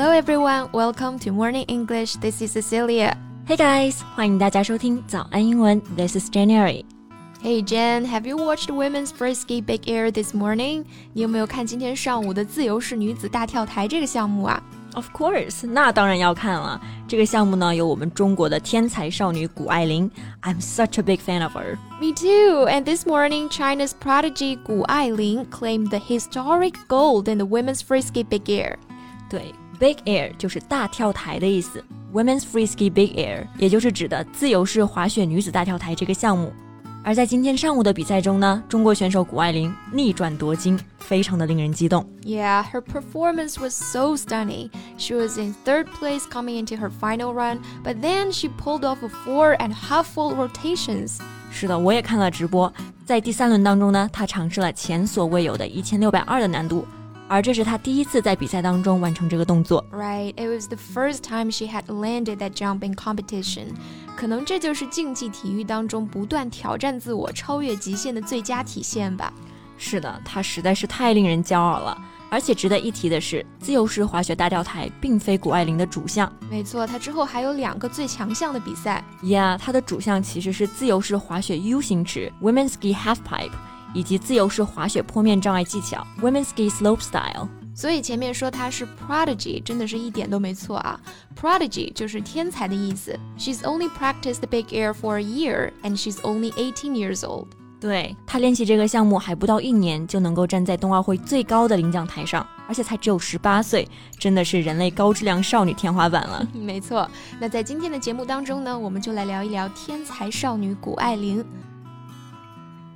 Hello everyone, welcome to Morning English. This is Cecilia. Hey guys，欢迎大家收听早安英文。This is January. Hey Jen, have you watched women's freeski big air this morning? 你有没有看今天上午的自由式女子大跳台这个项目啊？Of I'm such a big fan of her. Me too. And this morning, China's prodigy 谷爱凌 claimed the historic gold in the women's freeski big air. 对，，big air 就是大跳台的意思。Women's frisbee big air 也就是指的自由式滑雪女子大跳台这个项目。而在今天上午的比赛中呢，中国选手谷爱凌逆转夺金，非常的令人激动。Yeah, her performance was so stunning. She was in third place coming into her final run, but then she pulled off a four and half full rotations. 是的，我也看了直播。在第三轮当中呢，她尝试了前所未有的一千六百二的难度。 而这是她第一次在比赛当中完成这个动作。Right, it was the first time she had landed that jump in competition. 可能这就是竞技体育当中不断挑战自我、超越极限的最佳体现吧。是的，她实在是太令人骄傲了。而且值得一提的是，自由式滑雪大跳台并非谷爱凌的主项。没错，她之后还有两个最强项的比赛。Yeah，她的主项其实是自由式滑雪 U 型池 （Women's Ski Halfpipe）。以及自由式滑雪坡面障碍技巧 （Women's Ski Slopestyle）。所以前面说她是 prodigy，真的是一点都没错啊。Prodigy 就是天才的意思。She's only practiced big air for a year, and she's only eighteen years old. 对她练习这个项目还不到一年，就能够站在冬奥会最高的领奖台上，而且才只有十八岁，真的是人类高质量少女天花板了。没错。那在今天的节目当中呢，我们就来聊一聊天才少女谷爱凌。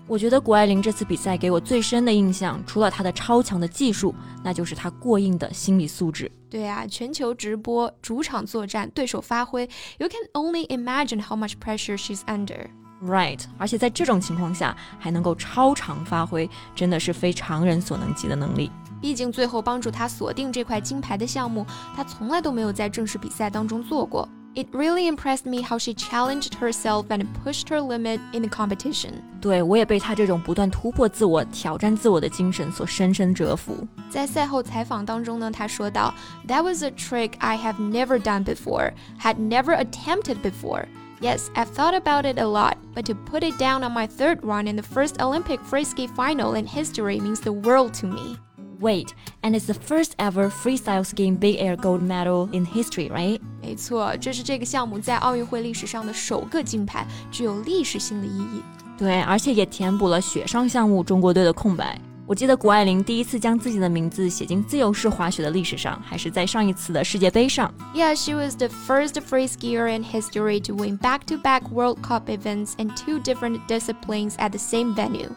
我觉得谷爱凌这次比赛给我最深的印象，除了她的超强的技术，那就是她过硬的心理素质。对啊，全球直播，主场作战，对手发挥，You can only imagine how much pressure she's under. Right，而且在这种情况下还能够超常发挥，真的是非常人所能及的能力。毕竟最后帮助她锁定这块金牌的项目，她从来都没有在正式比赛当中做过。It really impressed me how she challenged herself and pushed her limit in the competition. 对我也被她这种不断突破自我、挑战自我的精神所深深折服。在赛后采访当中呢，她说道：“That was a trick I have never done before, had never attempted before. Yes, I've thought about it a lot, but to put it down on my third run in the first Olympic frisbee final in history means the world to me.” Wait, and it's the first ever freestyle skiing big air gold medal in history, right? 没错，这是这个项目在奥运会历史上的首个金牌，具有历史性的意义。对，而且也填补了雪上项目中国队的空白。我记得谷爱凌第一次将自己的名字写进自由式滑雪的历史上，还是在上一次的世界杯上。Yeah, she was the first free skier in history to win back-to-back World Cup events in two different disciplines at the same venue.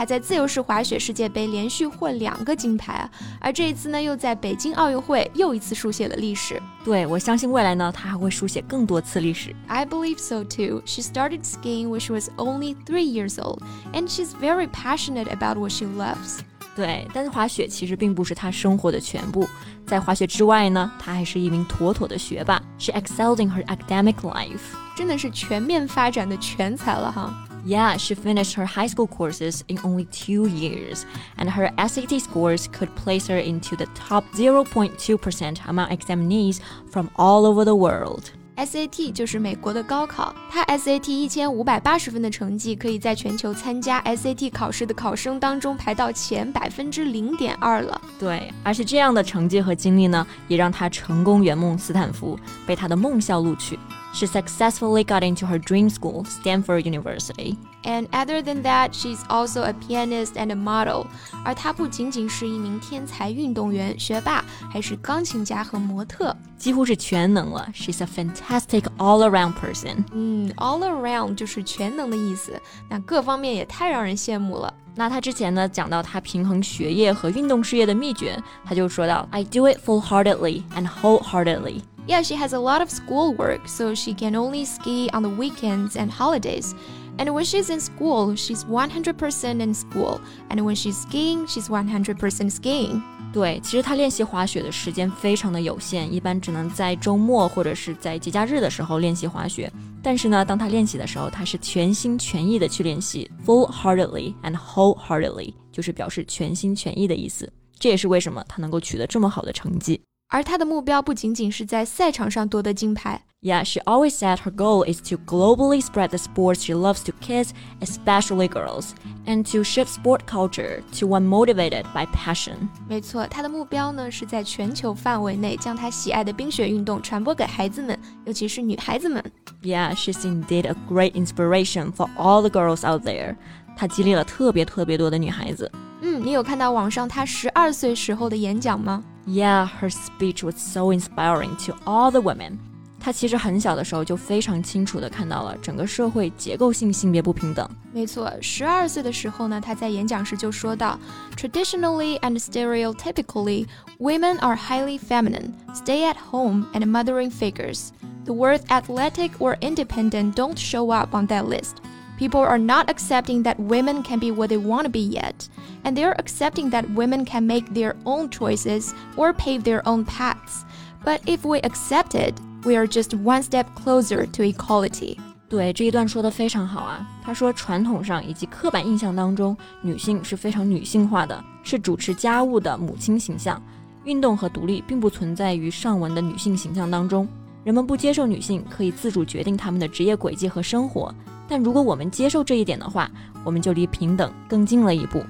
他在自由式滑雪世界杯连续获两个金牌啊，而这一次呢，又在北京奥运会又一次书写了历史。对我相信未来呢，他还会书写更多次历史。I believe so too. She started skiing when she was only three years old, and she's very passionate about what she loves. 对，但是滑雪其实并不是她生活的全部。在滑雪之外呢，她还是一名妥妥的学霸。She excelled in her academic life. 真的是全面发展的全才了哈。Yeah, she finished her high school courses in only two years, and her SAT scores could place her into the top 0.2% among examinees from all over the world. SAT 就是美国的高考，他 SAT 一千五百八十分的成绩，可以在全球参加 SAT 考试的考生当中排到前百分之零点二了。对，而且这样的成绩和经历呢，也让他成功圆梦斯坦福，被他的梦校录取。 She successfully got into her dream school, Stanford University. And other than that, she's also a pianist and a model. 而她不仅仅是一名天才运动员、学霸，还是钢琴家和模特，几乎是全能了。She's a fantastic all-around person. 嗯，all around 就是全能的意思，那各方面也太让人羡慕了。那她之前呢，讲到她平衡学业和运动事业的秘诀，她就说到：“I do it full-heartedly and wholeheartedly.” Yeah, she has a lot of schoolwork, so she can only ski on the weekends and holidays. And when she's in school, she's 100% in school. And when she's skiing, she's 100% skiing. 对，其实她练习滑雪的时间非常的有限，一般只能在周末或者是在节假日的时候练习滑雪。但是呢，当她练习的时候，她是全心全意的去练习，full-heartedly and wholeheartedly，就是表示全心全意的意思。这也是为什么她能够取得这么好的成绩。 而她的目标不仅仅是在赛场上夺得金牌。Yeah, she always said her goal is to globally spread the sports she loves to kids, especially girls, and to shift sport culture to one motivated by passion. 没错，她的目标呢是在全球范围内将她喜爱的冰雪运动传播给孩子们，尤其是女孩子们。Yeah, she's indeed a great inspiration for all the girls out there. 她激励了特别特别多的女孩子。嗯，你有看到网上她十二岁时候的演讲吗 ？Yeah, her speech was so inspiring to all the women. 他其实很小的时候就非常清楚地看到了整个社会结构性性别不平等。没错，十二岁的时候呢，他在演讲时就说到：“Traditionally and stereotypically, women are highly feminine, stay-at-home and mothering figures. The words athletic or independent don't show up on that list. People are not accepting that women can be what they want to be yet, and they're accepting that women can make their own choices or pave their own paths. But if we accept it, we are just one step closer to equality. 对这一段说的非常好啊！他说，传统上以及刻板印象当中，女性是非常女性化的，是主持家务的母亲形象。运动和独立并不存在于上文的女性形象当中。人们不接受女性可以自主决定她们的职业轨迹和生活。 但如果我们接受这一点的话，我们就离平等更近了一步。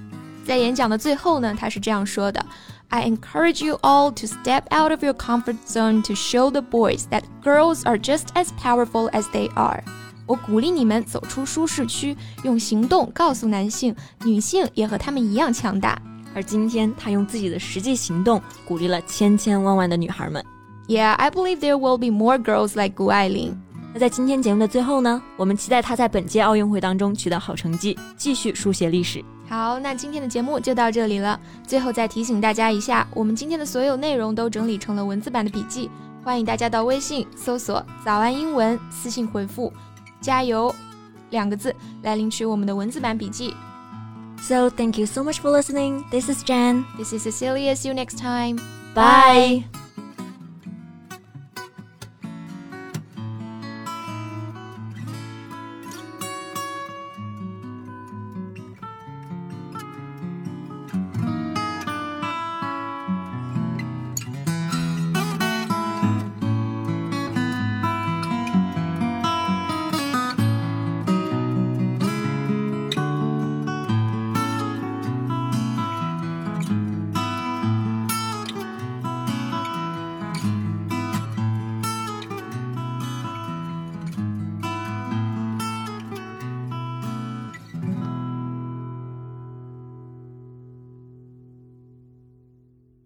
在演讲的最后呢，他是这样说的。I encourage you all to step out of your comfort zone to show the boys that girls are just as powerful as they are. 我鼓励你们走出舒适区，用行动告诉男性，女性也和他们一样强大。而今天，他用自己的实际行动鼓励了千千万万的女孩们。Yeah, I believe there will be more girls like Gu Ailing. 那在今天节目的最后呢，我们期待他在本届奥运会当中取得好成绩，继续书写历史。好，那今天的节目就到这里了。最后再提醒大家一下，我们今天的所有内容都整理成了文字版的笔记，欢迎大家到微信搜索“早安英文”，私信回复“加油”两个字来领取我们的文字版笔记。So thank you so much for listening. This is Jan. This is Cecilia. See you next time. Bye.